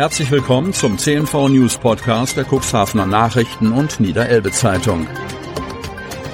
Herzlich willkommen zum CNV News Podcast der Cuxhavener Nachrichten und Niederelbe Zeitung.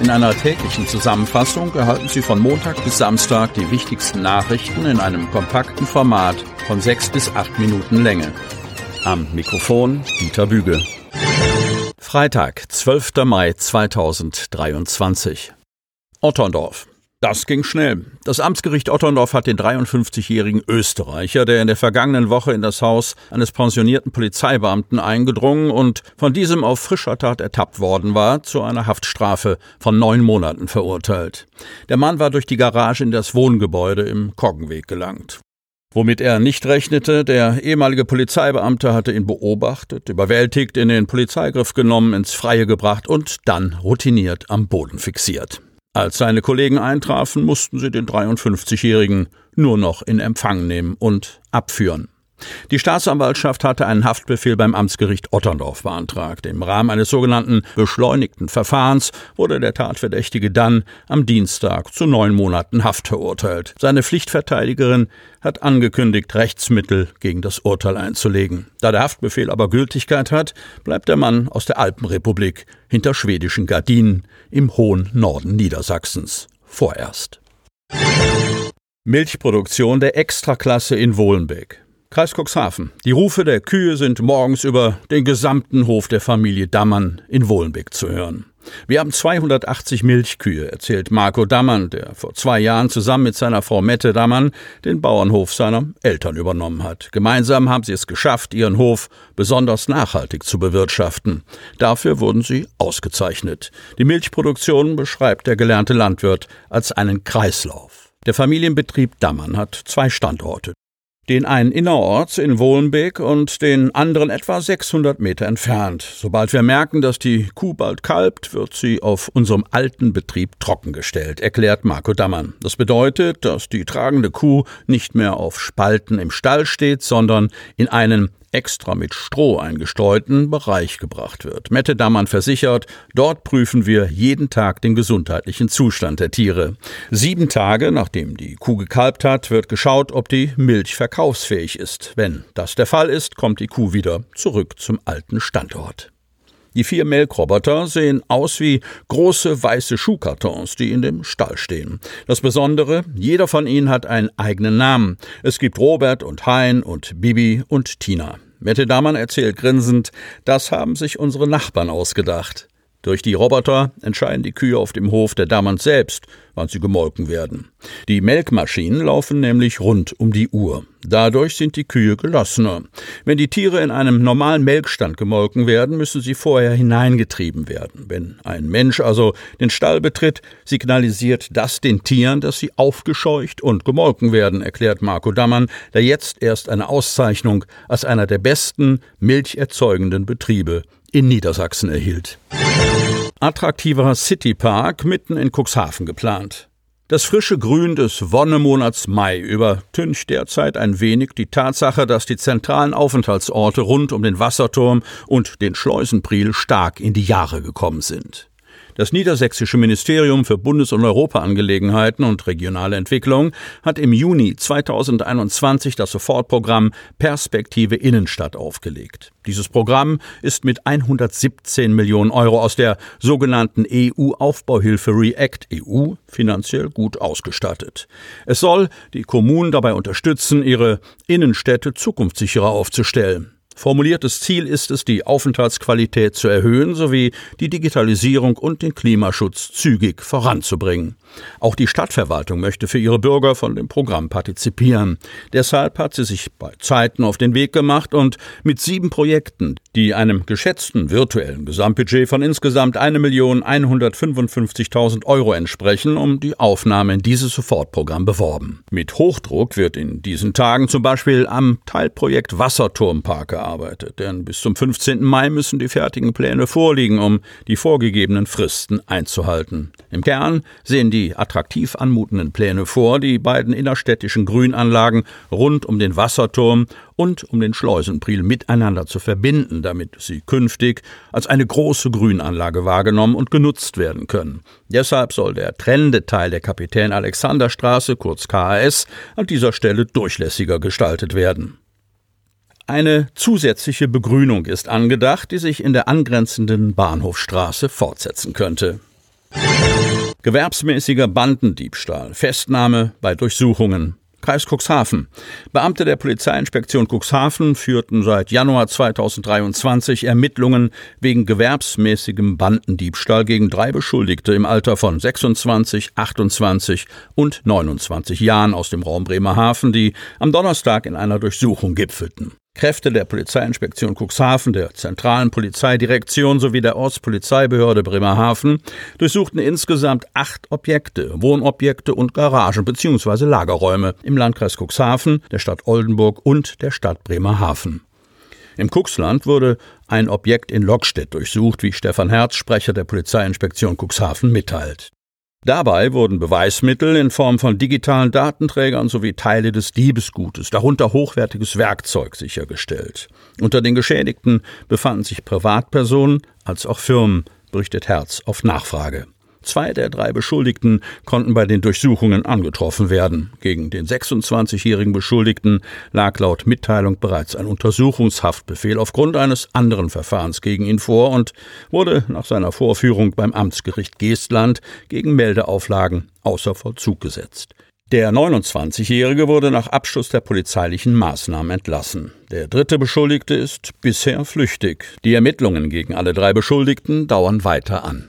In einer täglichen Zusammenfassung erhalten Sie von Montag bis Samstag die wichtigsten Nachrichten in einem kompakten Format von sechs bis acht Minuten Länge. Am Mikrofon Dieter Büge. Freitag, 12. Mai 2023. Otterndorf. Das ging schnell. Das Amtsgericht Otterndorf hat den 53-jährigen Österreicher, der in der vergangenen Woche in das Haus eines pensionierten Polizeibeamten eingedrungen und von diesem auf frischer Tat ertappt worden war, zu einer Haftstrafe von neun Monaten verurteilt. Der Mann war durch die Garage in das Wohngebäude im Koggenweg gelangt. Womit er nicht rechnete, der ehemalige Polizeibeamte hatte ihn beobachtet, überwältigt, in den Polizeigriff genommen, ins Freie gebracht und dann routiniert am Boden fixiert. Als seine Kollegen eintrafen, mussten sie den 53-Jährigen nur noch in Empfang nehmen und abführen. Die Staatsanwaltschaft hatte einen Haftbefehl beim Amtsgericht Otterndorf beantragt. Im Rahmen eines sogenannten beschleunigten Verfahrens wurde der Tatverdächtige dann am Dienstag zu neun Monaten Haft verurteilt. Seine Pflichtverteidigerin hat angekündigt, Rechtsmittel gegen das Urteil einzulegen. Da der Haftbefehl aber Gültigkeit hat, bleibt der Mann aus der Alpenrepublik hinter schwedischen Gardinen im hohen Norden Niedersachsens vorerst. Milchproduktion der Extraklasse in Wohlenbeck. Kreis Cuxhaven. Die Rufe der Kühe sind morgens über den gesamten Hof der Familie Dammann in Wohlenbeck zu hören. Wir haben 280 Milchkühe, erzählt Marco Dammann, der vor zwei Jahren zusammen mit seiner Frau Mette Dammann den Bauernhof seiner Eltern übernommen hat. Gemeinsam haben sie es geschafft, ihren Hof besonders nachhaltig zu bewirtschaften. Dafür wurden sie ausgezeichnet. Die Milchproduktion beschreibt der gelernte Landwirt als einen Kreislauf. Der Familienbetrieb Dammann hat zwei Standorte den einen innerorts in Wohlenbeek und den anderen etwa 600 Meter entfernt. Sobald wir merken, dass die Kuh bald kalbt, wird sie auf unserem alten Betrieb trockengestellt, erklärt Marco Dammann. Das bedeutet, dass die tragende Kuh nicht mehr auf Spalten im Stall steht, sondern in einen extra mit Stroh eingestreuten Bereich gebracht wird. Mette Dammann versichert, dort prüfen wir jeden Tag den gesundheitlichen Zustand der Tiere. Sieben Tage nachdem die Kuh gekalbt hat, wird geschaut, ob die Milch verkaufsfähig ist. Wenn das der Fall ist, kommt die Kuh wieder zurück zum alten Standort. Die vier Melkroboter sehen aus wie große weiße Schuhkartons, die in dem Stall stehen. Das Besondere, jeder von ihnen hat einen eigenen Namen. Es gibt Robert und Hein und Bibi und Tina. Mette Damann erzählt grinsend, das haben sich unsere Nachbarn ausgedacht. Durch die Roboter entscheiden die Kühe auf dem Hof der Dammanns selbst, wann sie gemolken werden. Die Melkmaschinen laufen nämlich rund um die Uhr. Dadurch sind die Kühe gelassener. Wenn die Tiere in einem normalen Melkstand gemolken werden, müssen sie vorher hineingetrieben werden. Wenn ein Mensch also den Stall betritt, signalisiert das den Tieren, dass sie aufgescheucht und gemolken werden, erklärt Marco Dammann, der jetzt erst eine Auszeichnung als einer der besten milcherzeugenden Betriebe in Niedersachsen erhielt. Attraktiver Citypark mitten in Cuxhaven geplant. Das frische Grün des Wonnemonats Mai übertüncht derzeit ein wenig die Tatsache, dass die zentralen Aufenthaltsorte rund um den Wasserturm und den Schleusenpriel stark in die Jahre gekommen sind. Das niedersächsische Ministerium für Bundes- und Europaangelegenheiten und regionale Entwicklung hat im Juni 2021 das Sofortprogramm Perspektive Innenstadt aufgelegt. Dieses Programm ist mit 117 Millionen Euro aus der sogenannten EU-Aufbauhilfe REACT EU finanziell gut ausgestattet. Es soll die Kommunen dabei unterstützen, ihre Innenstädte zukunftssicherer aufzustellen. Formuliertes Ziel ist es, die Aufenthaltsqualität zu erhöhen sowie die Digitalisierung und den Klimaschutz zügig voranzubringen. Auch die Stadtverwaltung möchte für ihre Bürger von dem Programm partizipieren. Deshalb hat sie sich bei Zeiten auf den Weg gemacht und mit sieben Projekten, die einem geschätzten virtuellen Gesamtbudget von insgesamt 1.155.000 Euro entsprechen, um die Aufnahme in dieses Sofortprogramm beworben. Mit Hochdruck wird in diesen Tagen zum Beispiel am Teilprojekt Wasserturmpark gearbeitet, denn bis zum 15. Mai müssen die fertigen Pläne vorliegen, um die vorgegebenen Fristen einzuhalten. Im Kern sehen die attraktiv anmutenden Pläne vor, die beiden innerstädtischen Grünanlagen rund um den Wasserturm und um den Schleusenpriel miteinander zu verbinden, damit sie künftig als eine große Grünanlage wahrgenommen und genutzt werden können. Deshalb soll der trennende Teil der Kapitän Alexander Straße, kurz KAS, an dieser Stelle durchlässiger gestaltet werden. Eine zusätzliche Begrünung ist angedacht, die sich in der angrenzenden Bahnhofstraße fortsetzen könnte. Gewerbsmäßiger Bandendiebstahl, Festnahme bei Durchsuchungen. Kreis Cuxhaven. Beamte der Polizeiinspektion Cuxhaven führten seit Januar 2023 Ermittlungen wegen gewerbsmäßigem Bandendiebstahl gegen drei Beschuldigte im Alter von 26, 28 und 29 Jahren aus dem Raum Bremerhaven, die am Donnerstag in einer Durchsuchung gipfelten. Kräfte der Polizeiinspektion Cuxhaven, der zentralen Polizeidirektion sowie der Ortspolizeibehörde Bremerhaven durchsuchten insgesamt acht Objekte, Wohnobjekte und Garagen bzw. Lagerräume im Landkreis Cuxhaven, der Stadt Oldenburg und der Stadt Bremerhaven. Im Cuxland wurde ein Objekt in Lockstedt durchsucht, wie Stefan Herz, Sprecher der Polizeiinspektion Cuxhaven, mitteilt. Dabei wurden Beweismittel in Form von digitalen Datenträgern sowie Teile des Diebesgutes, darunter hochwertiges Werkzeug, sichergestellt. Unter den Geschädigten befanden sich Privatpersonen als auch Firmen, berichtet Herz auf Nachfrage. Zwei der drei Beschuldigten konnten bei den Durchsuchungen angetroffen werden. Gegen den 26-jährigen Beschuldigten lag laut Mitteilung bereits ein Untersuchungshaftbefehl aufgrund eines anderen Verfahrens gegen ihn vor und wurde nach seiner Vorführung beim Amtsgericht Geestland gegen Meldeauflagen außer Vollzug gesetzt. Der 29-Jährige wurde nach Abschluss der polizeilichen Maßnahmen entlassen. Der dritte Beschuldigte ist bisher flüchtig. Die Ermittlungen gegen alle drei Beschuldigten dauern weiter an.